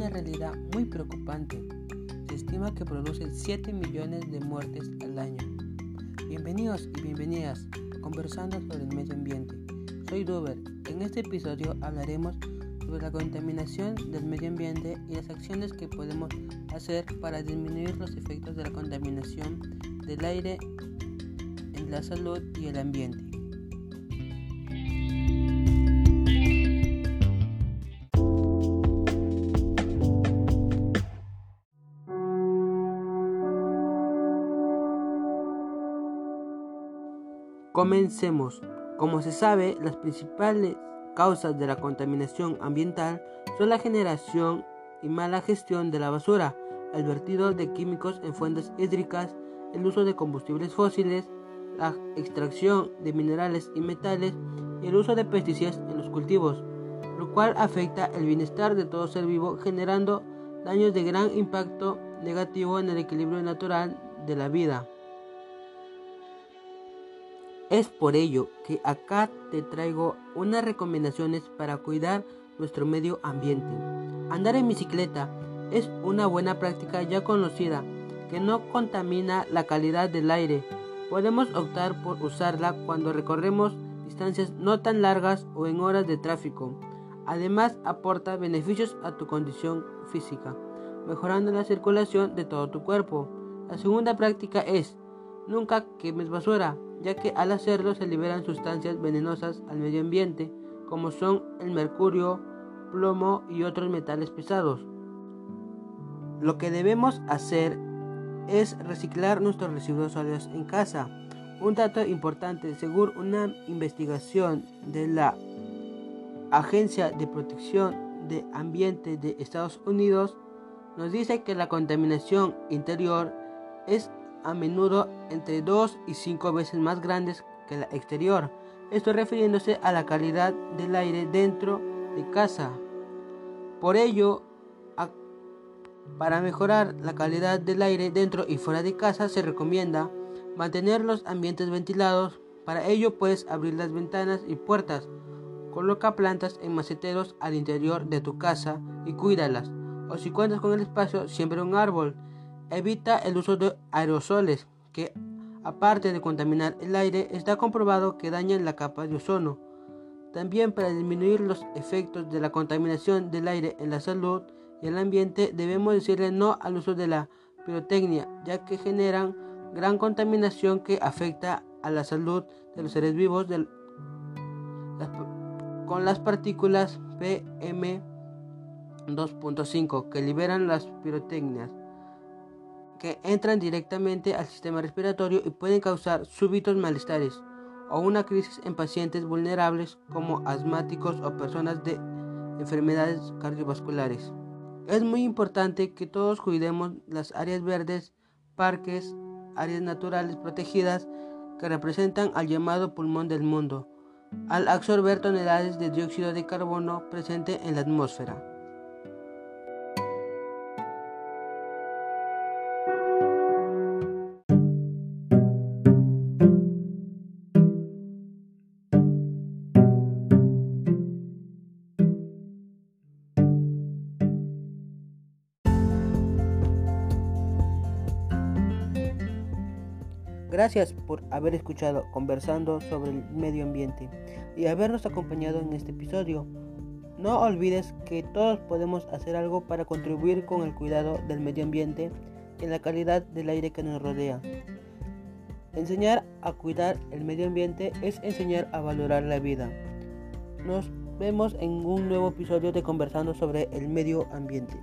una realidad muy preocupante. Se estima que produce 7 millones de muertes al año. Bienvenidos y bienvenidas a Conversando sobre el Medio Ambiente. Soy Duber. En este episodio hablaremos sobre la contaminación del medio ambiente y las acciones que podemos hacer para disminuir los efectos de la contaminación del aire en la salud y el ambiente. Comencemos. Como se sabe, las principales causas de la contaminación ambiental son la generación y mala gestión de la basura, el vertido de químicos en fuentes hídricas, el uso de combustibles fósiles, la extracción de minerales y metales y el uso de pesticidas en los cultivos, lo cual afecta el bienestar de todo ser vivo generando daños de gran impacto negativo en el equilibrio natural de la vida. Es por ello que acá te traigo unas recomendaciones para cuidar nuestro medio ambiente. Andar en bicicleta es una buena práctica ya conocida que no contamina la calidad del aire. Podemos optar por usarla cuando recorremos distancias no tan largas o en horas de tráfico. Además aporta beneficios a tu condición física, mejorando la circulación de todo tu cuerpo. La segunda práctica es nunca quemes basura ya que al hacerlo se liberan sustancias venenosas al medio ambiente, como son el mercurio, plomo y otros metales pesados. Lo que debemos hacer es reciclar nuestros residuos sólidos en casa. Un dato importante, según una investigación de la Agencia de Protección de Ambiente de Estados Unidos, nos dice que la contaminación interior es a menudo entre 2 y 5 veces más grandes que la exterior. Esto refiriéndose a la calidad del aire dentro de casa. Por ello, para mejorar la calidad del aire dentro y fuera de casa se recomienda mantener los ambientes ventilados. Para ello puedes abrir las ventanas y puertas. Coloca plantas en maceteros al interior de tu casa y cuídalas. O si cuentas con el espacio, siembra un árbol. Evita el uso de aerosoles, que aparte de contaminar el aire, está comprobado que dañan la capa de ozono. También para disminuir los efectos de la contaminación del aire en la salud y el ambiente, debemos decirle no al uso de la pirotecnia, ya que generan gran contaminación que afecta a la salud de los seres vivos con las partículas PM2.5 que liberan las pirotecnias que entran directamente al sistema respiratorio y pueden causar súbitos malestares o una crisis en pacientes vulnerables como asmáticos o personas de enfermedades cardiovasculares. Es muy importante que todos cuidemos las áreas verdes, parques, áreas naturales protegidas que representan al llamado pulmón del mundo, al absorber toneladas de dióxido de carbono presente en la atmósfera. Gracias por haber escuchado conversando sobre el medio ambiente y habernos acompañado en este episodio. No olvides que todos podemos hacer algo para contribuir con el cuidado del medio ambiente y la calidad del aire que nos rodea. Enseñar a cuidar el medio ambiente es enseñar a valorar la vida. Nos vemos en un nuevo episodio de Conversando sobre el medio ambiente.